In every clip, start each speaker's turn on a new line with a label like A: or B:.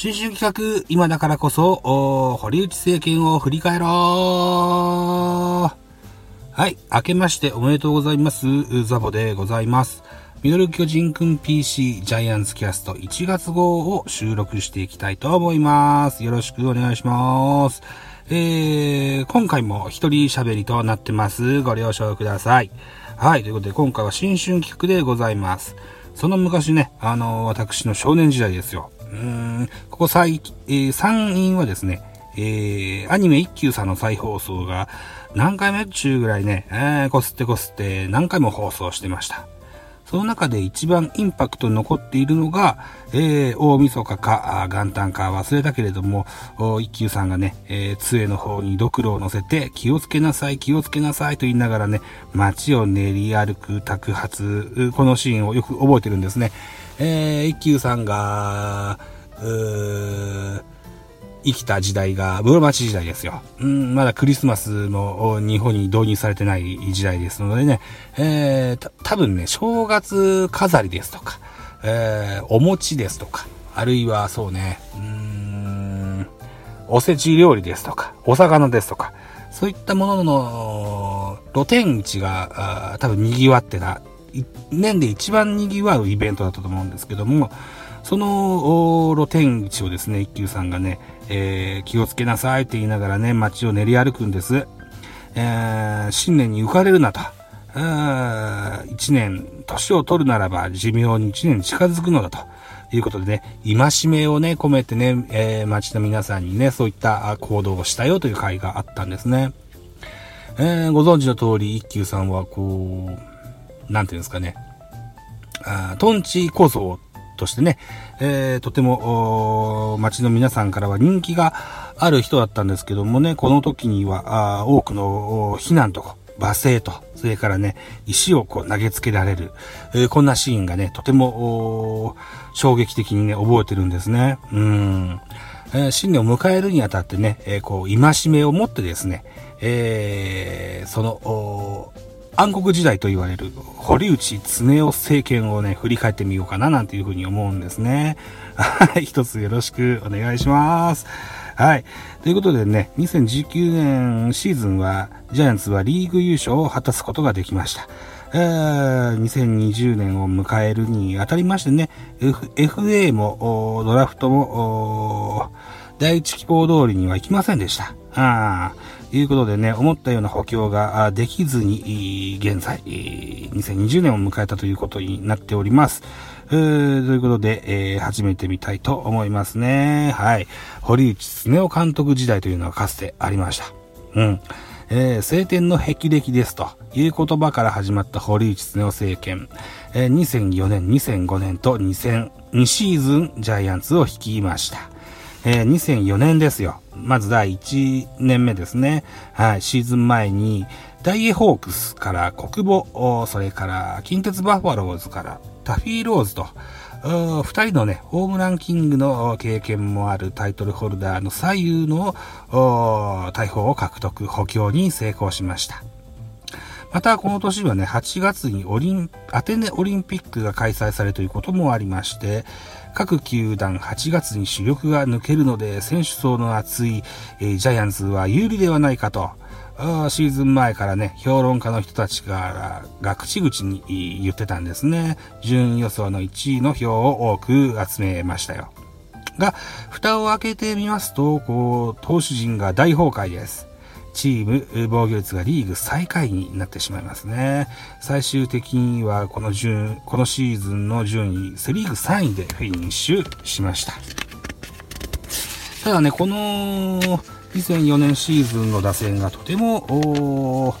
A: 新春企画、今だからこそ、堀内政権を振り返ろうはい、明けましておめでとうございます。ザボでございます。ミドル巨人くん PC ジャイアンツキャスト1月号を収録していきたいと思います。よろしくお願いします。えー、今回も一人喋りとなってます。ご了承ください。はい、ということで今回は新春企画でございます。その昔ね、あの、私の少年時代ですよ。ここ最、えー、3院はですね、えー、アニメ一休さんの再放送が何回目中ぐらいね、えー、こすってこすって何回も放送してました。その中で一番インパクトに残っているのが、えー、大晦日か、元旦か忘れたけれども、一休さんがね、えー、杖の方にドクロを乗せて、気をつけなさい、気をつけなさいと言いながらね、街を練り歩く宅発、このシーンをよく覚えてるんですね。えー、一休さんが、う生きた時代が室町時代ですよ。うん、まだクリスマスの日本に導入されてない時代ですのでね、えー、多分ね、正月飾りですとか、えー、お餅ですとか、あるいはそうね、うーん、おせち料理ですとか、お魚ですとか、そういったものの露天市が多分賑わってた、年で一番賑わうイベントだったと思うんですけども、その露天市をですね、一休さんがね、えー、気をつけなさいって言いながらね、街を練り歩くんです。えー、新年に浮かれるなと。一年、年を取るならば寿命に一年近づくのだと。いうことでね、戒めをね、込めてね、えー、街の皆さんにね、そういった行動をしたよという会があったんですね。えー、ご存知の通り、一休さんは、こう、なんていうんですかね、あトンチ構想としてね、えー、とても、街の皆さんからは人気がある人だったんですけどもね、この時には、あ多くの避難とか罵声と、それからね、石をこう投げつけられる、えー、こんなシーンがね、とても、衝撃的にね、覚えてるんですね。うん。えー、新年を迎えるにあたってね、えー、こう、戒めを持ってですね、えー、その、暗黒時代と言われる堀内恒夫政権をね、振り返ってみようかななんていうふうに思うんですね。はい、一つよろしくお願いします。はい。ということでね、2019年シーズンは、ジャイアンツはリーグ優勝を果たすことができました。えー、2020年を迎えるにあたりましてね、FA も、ドラフトも、第一希望通りにはいきませんでした。あいうことでね、思ったような補強ができずに、現在、2020年を迎えたということになっております。ということで、えー、始めてみたいと思いますね。はい。堀内恒夫監督時代というのはかつてありました。うん。えー、晴天の霹靂ですという言葉から始まった堀内恒夫政権。えー、2004年、2005年と2002シーズンジャイアンツを率いました。えー、2004年ですよ。まず第1年目ですね。はい、シーズン前に、ダイエホークスから国母、それから近鉄バファローズからタフィーローズと、二人のね、ホームランキングの経験もあるタイトルホルダーの左右の大砲を獲得、補強に成功しました。また、この年はね、8月にオリン、アテネオリンピックが開催されるということもありまして、各球団8月に主力が抜けるので、選手層の厚い、えー、ジャイアンツは有利ではないかと、シーズン前からね、評論家の人たちが、が口々に言ってたんですね。順位予想の1位の票を多く集めましたよ。が、蓋を開けてみますと、こう、投手陣が大崩壊です。チーム防御率がリーグ最下位になってしまいますね。最終的にはこの順、このシーズンの順位、セリーグ3位でフィニッシュしました。ただね、この2004年シーズンの打線がとても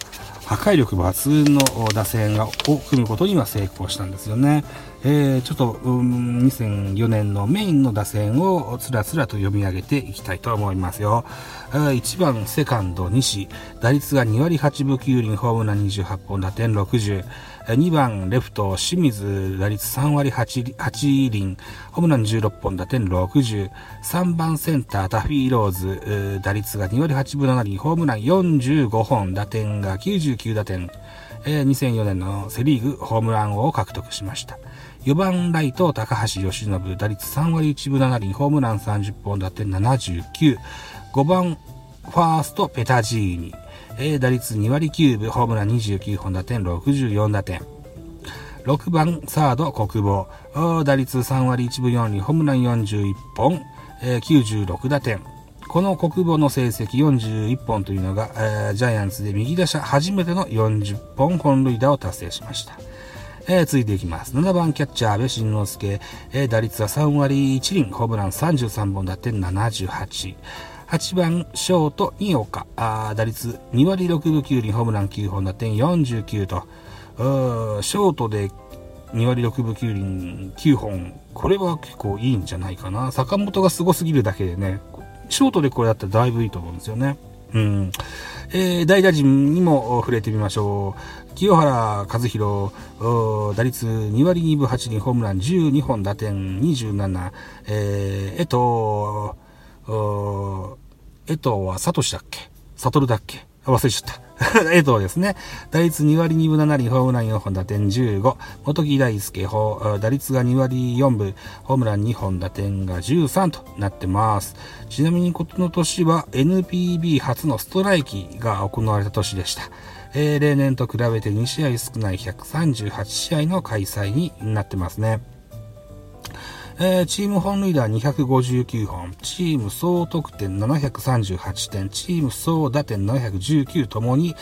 A: 破壊力抜群の打線を組むことには成功したんですよね。えー、ちょっと、うん、2004年のメインの打線をつらつらと読み上げていきたいと思いますよ。1番、セカンド、西。打率が2割8分9厘、ホームラン28本、打点60。2番、レフト、清水、打率3割 8, 8厘、ホームラン16本、打点60。3番センター、タフィーローズ、打率が2割8分7厘、ホームラン45本、打点が99打点。えー、2004年のセリーグホームラン王を獲得しました。4番ライト、高橋由伸、打率3割1分7厘、ホームラン30本打点79。5番、ファースト、ペタジーニ。えー、打率2割9分、ホームラン29本打点64打点。6番、サード、国防。打率3割1分4厘、ホームラン41本、えー、96打点。この国母の成績41本というのが、えー、ジャイアンツで右打者初めての40本本塁打を達成しました。えー、続いていきます。7番キャッチャー、安倍晋之助、えー、打率は3割1厘、ホームラン33本打点78。8番ショート、新岡、あ打率2割6分9厘、ホームラン9本打点49と、ショートで2割6分9厘9本、これは結構いいんじゃないかな。坂本がすすぎるだけでね、ショートでこれだったらだいぶいいと思うんですよね。うん。えー、代打陣にも触れてみましょう。清原和弘、打率2割2分8厘、ホームラン12本、打点27、えー、えっと、えっとはサトシだっけ？サトルだっけ？忘れちゃった。えっとですね、打率2割2分7厘、ホームラン4本、打点15。元木大輔、打率が2割4分、ホームラン2本、打点が13となってます。ちなみにこの年は NPB 初のストライキが行われた年でした。えー、例年と比べて2試合少ない138試合の開催になってますね。えー、チーム本塁打259本、チーム総得点738点、チーム総打点719ともに、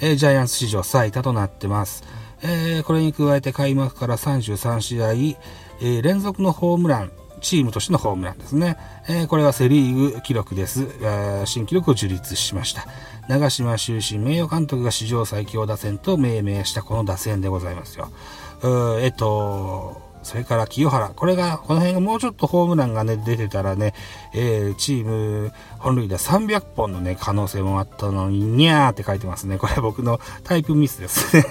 A: えー、ジャイアンツ史上最多となってます。えー、これに加えて開幕から33試合、え、連続のホームラン、チームとしてのホームランですね。えー、これはセリーグ記録です。新記録を樹立しました。長嶋終身名誉監督が史上最強打線と命名したこの打線でございますよ。えっと、それから清原。これが、この辺がもうちょっとホームランがね、出てたらね、えー、チーム本塁打300本のね、可能性もあったのに、にゃーって書いてますね。これ僕のタイプミスですね。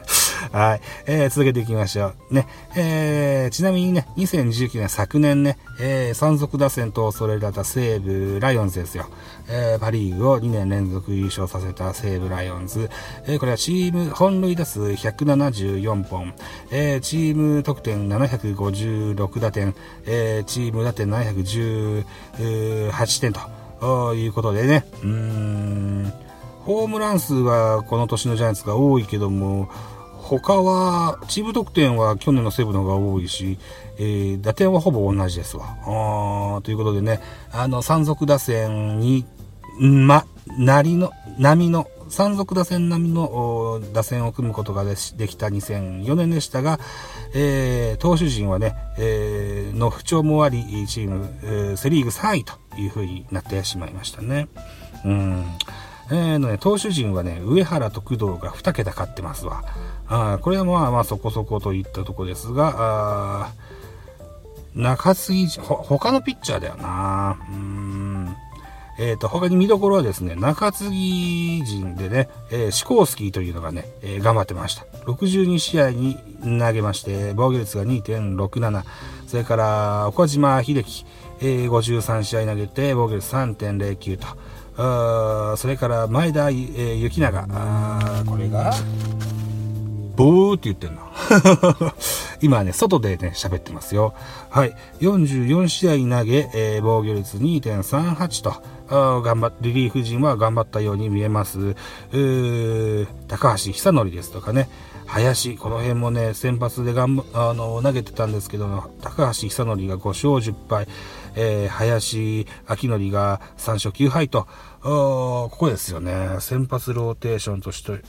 A: はい。えー、続けていきましょう。ね。えー、ちなみにね、2019年昨年ね、えー、山賊打線と恐れられた西武ライオンズですよ。えー、パリーグを2年連続優勝させた西武ライオンズ。えー、これはチーム本塁打数174本。えー、チーム得点756打点。えー、チーム打点710え、8点ということでね。うん。ホームラン数はこの年のジャイアンツが多いけども、他は、チーム得点は去年の西武の方が多いし、えー、打点はほぼ同じですわ。あということでね、あの、山賊打線に、ま、なりの、波の、山賊打線並みの打線を組むことができた2004年でしたが、えー、投手陣はね、えー、の不調もあり、チーム、えー、セリーグ3位という風になってしまいましたね。うん。えーのね、投手陣はね、上原と工藤が2桁勝ってますわ。あこれはまあまあそこそこといったとこですが、あ中継ぎ、ほ、他のピッチャーだよな。うん。えっ、ー、と、他に見どころはですね、中継ぎ陣でね、えー、シコースキーというのがね、えー、頑張ってました。62試合に投げまして、防御率が2.67。それから、岡島秀樹、えー、53試合投げて、防御率3.09と。あそれから前田、えー、幸永、あこれが、ボーって言ってんの。今ね、外でね、喋ってますよ。はい。44試合投げ、えー、防御率2.38と、あ頑張っ、リリーフ陣は頑張ったように見えます。高橋久則ですとかね、林、この辺もね、先発でがんあの投げてたんですけど、高橋久則が5勝10敗、えー、林明則が3勝9敗と、ここですよね。先発ローテーションとして、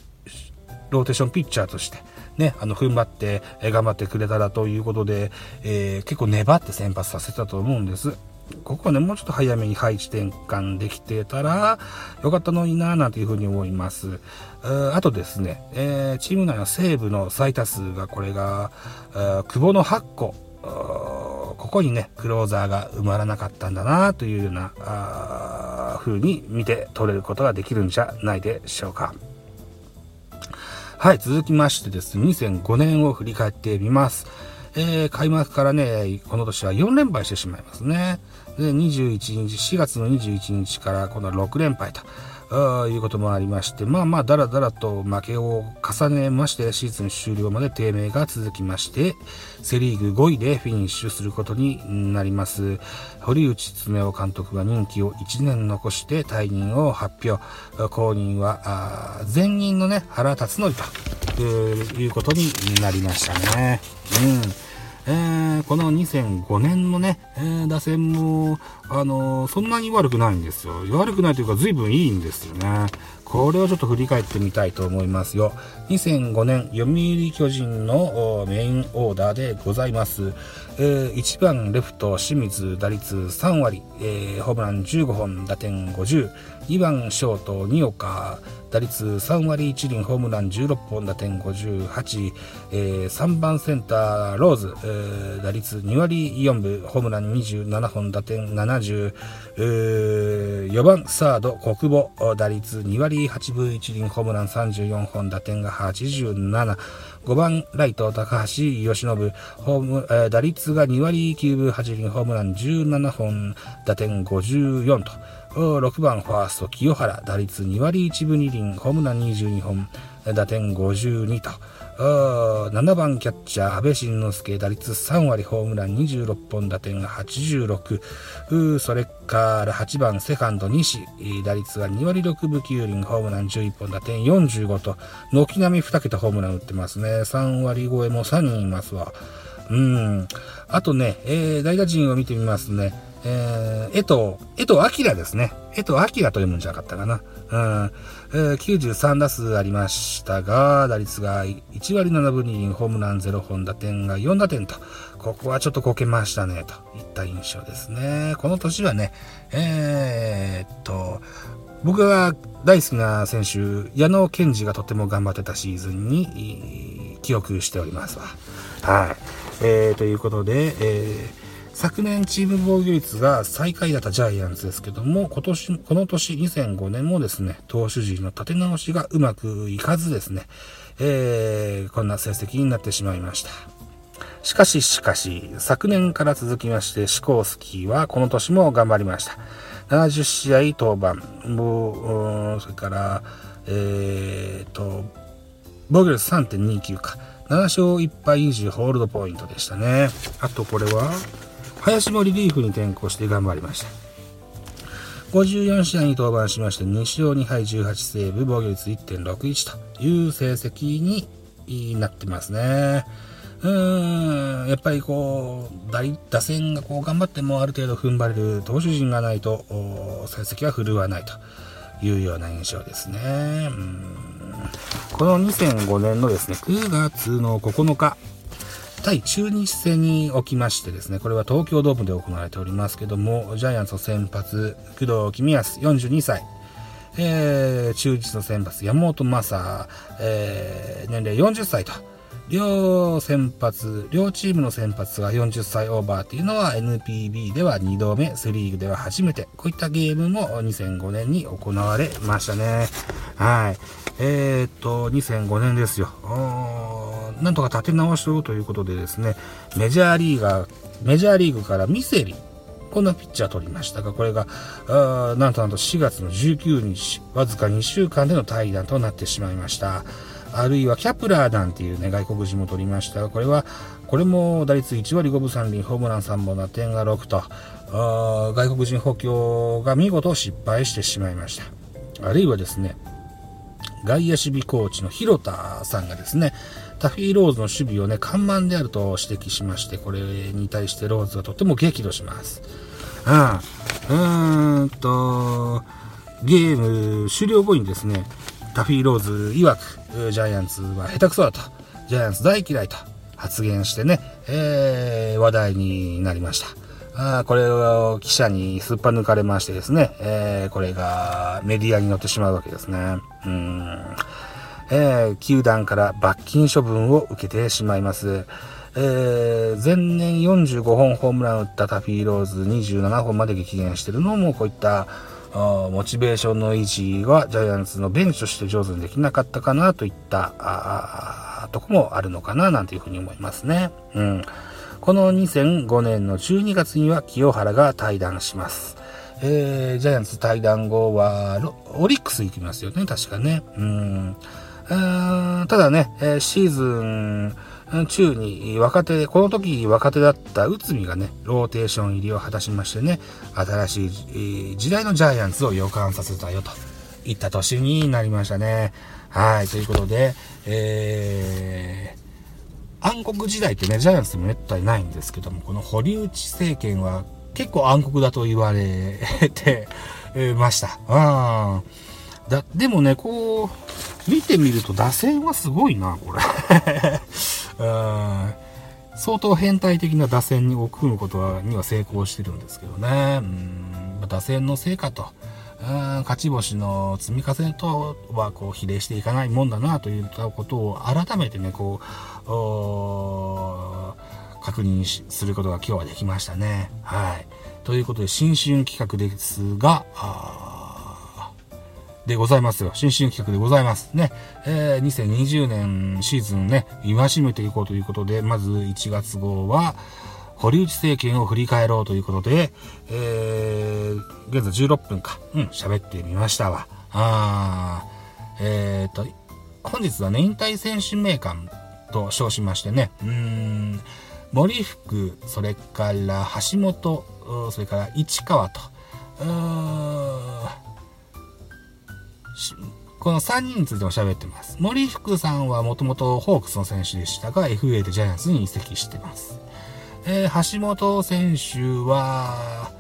A: ローテーションピッチャーとして、ね、あの、踏ん張って、え頑張ってくれたらということで、えー、結構粘って先発させたと思うんです。ここはね、もうちょっと早めに配置転換できてたら、よかったのになぁなんていうふうに思います。あとですね、えー、チーム内の西部の最多数が、これが、久保の8個、ここにね、クローザーが埋まらなかったんだなというような、風に見て取れることができるんじゃないでしょうか。はい、続きましてですね、2005年を振り返ってみます。えー、開幕からね、この年は4連敗してしまいますね。で、21日、4月の21日からこの6連敗と。いうこともありまして、まあまあ、だらだらと負けを重ねまして、シーズン終了まで低迷が続きまして、セリーグ5位でフィニッシュすることになります。堀内恒夫監督は任期を1年残して退任を発表。後任は、前任のね、原辰徳ということになりましたね。うん。えー、この2005年のね、えー、打線も、あのー、そんなに悪くないんですよ。悪くないというか、随分いいんですよね。これをちょっと振り返ってみたいと思いますよ。2005年、読売巨人のメインオーダーでございます。えー、1番レフト、清水、打率3割、えー、ホームラン15本、打点50。2番ショート、二岡、打率3割1厘、ホームラン16本、打点58、えー、3番センター、ローズ、えー、打率2割4分、ホームラン27本、打点70、えー、4番サード、国母、打率2割8分1厘、ホームラン34本、打点が87、5番ライト、高橋由伸、えー、打率が2割9分8厘、ホームラン17本、打点54と、6番ファースト清原打率2割1分2厘ホームラン22本打点52と。7番キャッチャー安倍晋之助打率3割ホームラン26本打点が86それから8番セカンド西打率が2割6分9厘ホームラン11本打点45と。軒並み2桁ホームラン打ってますね。3割超えも3人いますわ。うん。あとね、えー、代打陣を見てみますね。えー、江藤、江藤明ですね。江藤明と読むんじゃなかったかな。うん。えー、93打数ありましたが、打率が1割7分2、ホームラン0本、打点が4打点と、ここはちょっとこけましたね、といった印象ですね。この年はね、えー、っと、僕が大好きな選手、矢野健二がとても頑張ってたシーズンに記憶しておりますわ。はい。えー、ということで、えー昨年チーム防御率が最下位だったジャイアンツですけども、今年、この年2005年もですね、投手陣の立て直しがうまくいかずですね、えー、こんな成績になってしまいました。しかし、しかし、昨年から続きまして、シコースキーはこの年も頑張りました。70試合登板、もう、それから、えーと、防御率3.29か。7勝1敗20ホールドポイントでしたね。あとこれは、林もリリーフに転向して頑張りました。54試合に登板しまして2勝2敗18セーブ防御率1.61という成績になってますね。うーん、やっぱりこう、打打線がこう頑張ってもある程度踏ん張れる投手陣がないと、成績は振るわないというような印象ですね。うんこの2005年のですね、9月の9日、対中日戦におきましてですね、これは東京ドームで行われておりますけども、ジャイアンツの先発、工藤公康42歳、えー、中日の先発、山本昌、えー、年齢40歳と、両先発、両チームの先発が40歳オーバーっていうのは NPB では2度目、セリーグでは初めて、こういったゲームも2005年に行われましたね。はい。えー、っと、2005年ですよ。なんとか立て直しようということでですね、メジャーリーガー、メジャーリーグからミセリ、こんなピッチャー取りましたが、これが、なんとなんと4月の19日、わずか2週間での対談となってしまいました。あるいはキャプラーなんていうね、外国人も取りましたが、これは、これも打率1割5分3厘、ホームラン3本、打点が6と、あ外国人補強が見事失敗してしまいました。あるいはですね、外野守備コーチの広田さんがですね、タフィー・ローズの守備をね、緩慢であると指摘しまして、これに対してローズはとても激怒します。うん。うーんと、ゲーム終了後にですね、タフィー・ローズ曰く、ジャイアンツは下手くそだと、ジャイアンツ大嫌いと発言してね、えー、話題になりました。あこれを記者にすっぱ抜かれましてですね、えー、これがメディアに載ってしまうわけですね。うんえー、球団から罰金処分を受けてしまいます。えー、前年45本ホームラン打ったタフィーローズ27本まで激減してるのもこういったモチベーションの維持がジャイアンツのベンチとして上手にできなかったかなといったとこもあるのかななんていうふうに思いますね。うん。この2005年の12月には清原が退団します。えー、ジャイアンツ対談後は、オリックス行きますよね、確かね。うん。ただね、シーズン中に若手で、この時若手だった内海がね、ローテーション入りを果たしましてね、新しい時代のジャイアンツを予感させたよといった年になりましたね。はい、ということで、えー、暗黒時代ってね、ジャイアンツでもめったにないんですけども、この堀内政権は結構暗黒だと言われて ました。うんだでもね、こう、見てみると打線はすごいな、これ。相当変態的な打線を組むことには成功してるんですけどね。うん打線の成果と、うん勝ち星の積み重ねとはこう比例していかないもんだなといったことを改めてね、こう、確認することが今日はできましたね。はい。ということで、新春企画ですが、でございますよ。新進企画でございます。ね。えー、2020年シーズンね、今しめていこうということで、まず1月号は、堀内政権を振り返ろうということで、えー、現在16分か、うん、喋ってみましたわ。あー、えーと、本日はね、引退選手名鑑と称しましてね、うーん、森福、それから橋本、それから市川と、うーこの3人についても喋ってます。森福さんはもともとホークスの選手でしたが、FA でジャイアンツに移籍してます。えー、橋本選手は、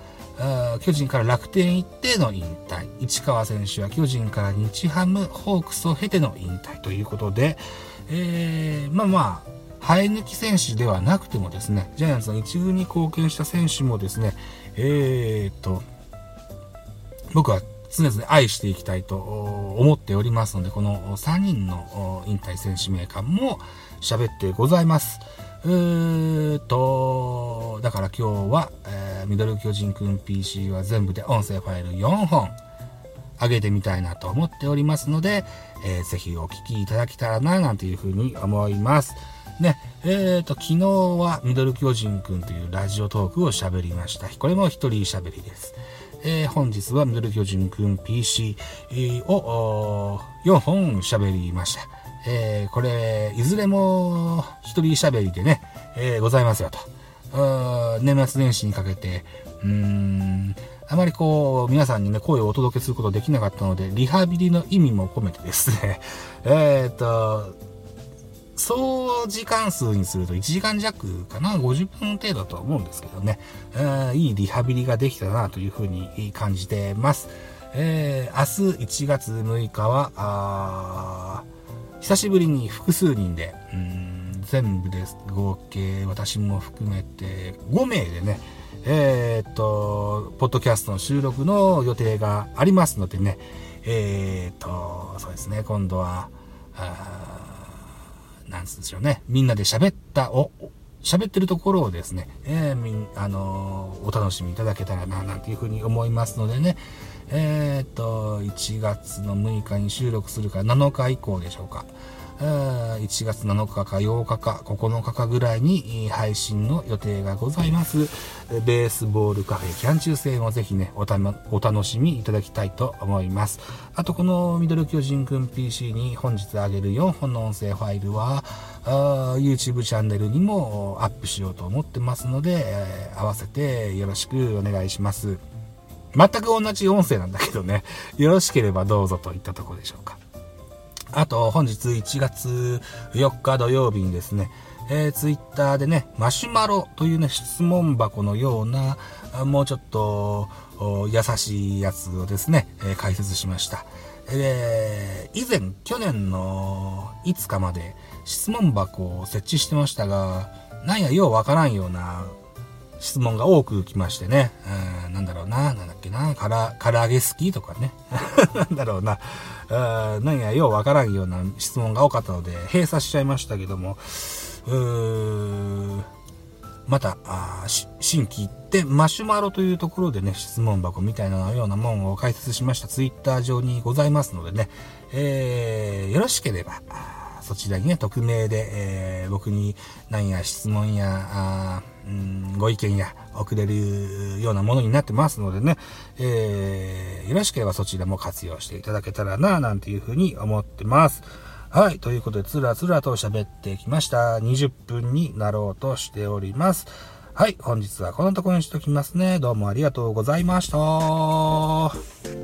A: 巨人から楽天行っての引退。市川選手は巨人から日ハム、ホークスを経ての引退ということで、えー、まあまあ、生え抜き選手ではなくてもですね、ジャイアンツの一軍に貢献した選手もですね、えー、と、僕は常々愛していきたいと思っておりますので、この3人の引退選手名鑑も喋ってございます。うーと、だから今日は、えー、ミドル巨人くん PC は全部で音声ファイル4本上げてみたいなと思っておりますので、えー、ぜひお聞きいただけたらな、なんていうふうに思います。ね、えーと、昨日はミドル巨人くんというラジオトークを喋りました。これも一人喋りです。えー、本日はミドル巨人くん PC を4本喋りました。えー、これ、いずれも一人喋りでね、えー、ございますよと。年末年始にかけて、うーん、あまりこう、皆さんにね、声をお届けすることできなかったので、リハビリの意味も込めてですね、えっと、総時間数にすると1時間弱かな、50分程度とは思うんですけどね、えー、いいリハビリができたなというふうに感じてます。えー、明日1月6日は、あ久しぶりに複数人で、うん全部です。合計私も含めて5名でね、えー、っと、ポッドキャストの収録の予定がありますのでね、えー、っと、そうですね、今度は、なんでしょうね、みんなで喋ったお、喋ってるところをですね、えー、みん、あのー、お楽しみいただけたらな、なんていうふうに思いますのでね、えー、っと、1月の6日に収録するか7日以降でしょうか。1月7日か8日か9日かぐらいに配信の予定がございます。ベースボールカフェキャン中戦をぜひね、おたお楽しみいただきたいと思います。あとこのミドル巨人くん PC に本日あげる4本の音声ファイルは、YouTube チャンネルにもアップしようと思ってますので、えー、合わせてよろしくお願いします。全く同じ音声なんだけどね、よろしければどうぞといったところでしょうか。あと、本日1月4日土曜日にですね、えー、ツイッターでね、マシュマロというね、質問箱のような、もうちょっと優しいやつをですね、えー、解説しました。えー、以前、去年の5日まで質問箱を設置してましたが、なんやようわからんような質問が多く来ましてね、うん、なんだろうな、なんだっけな、から唐揚げ好きとかね、なんだろうな、何やようわからんような質問が多かったので、閉鎖しちゃいましたけども、うまた、新規行って、マシュマロというところでね、質問箱みたいなようなもんを解説しました。ツイッター上にございますのでね、えー、よろしければ、そちらにね、匿名で、えー、僕に何や質問や、うんご意見や送れるようなものになってますのでね、えー、よろしければそちらも活用していただけたらな、なんていうふうに思ってます。はい。ということで、つらつらと喋ってきました。20分になろうとしております。はい。本日はこのところにしときますね。どうもありがとうございました。